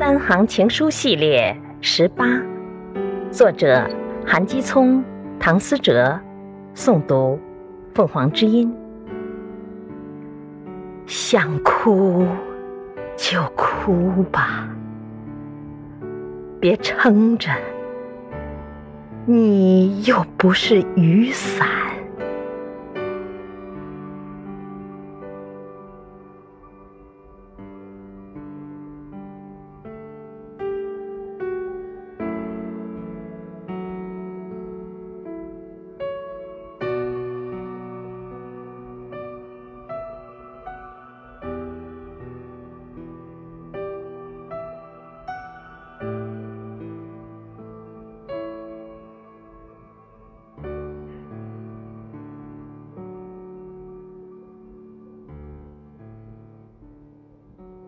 三行情书系列十八，作者韩基聪、唐思哲，诵读凤凰之音。想哭就哭吧，别撑着，你又不是雨伞。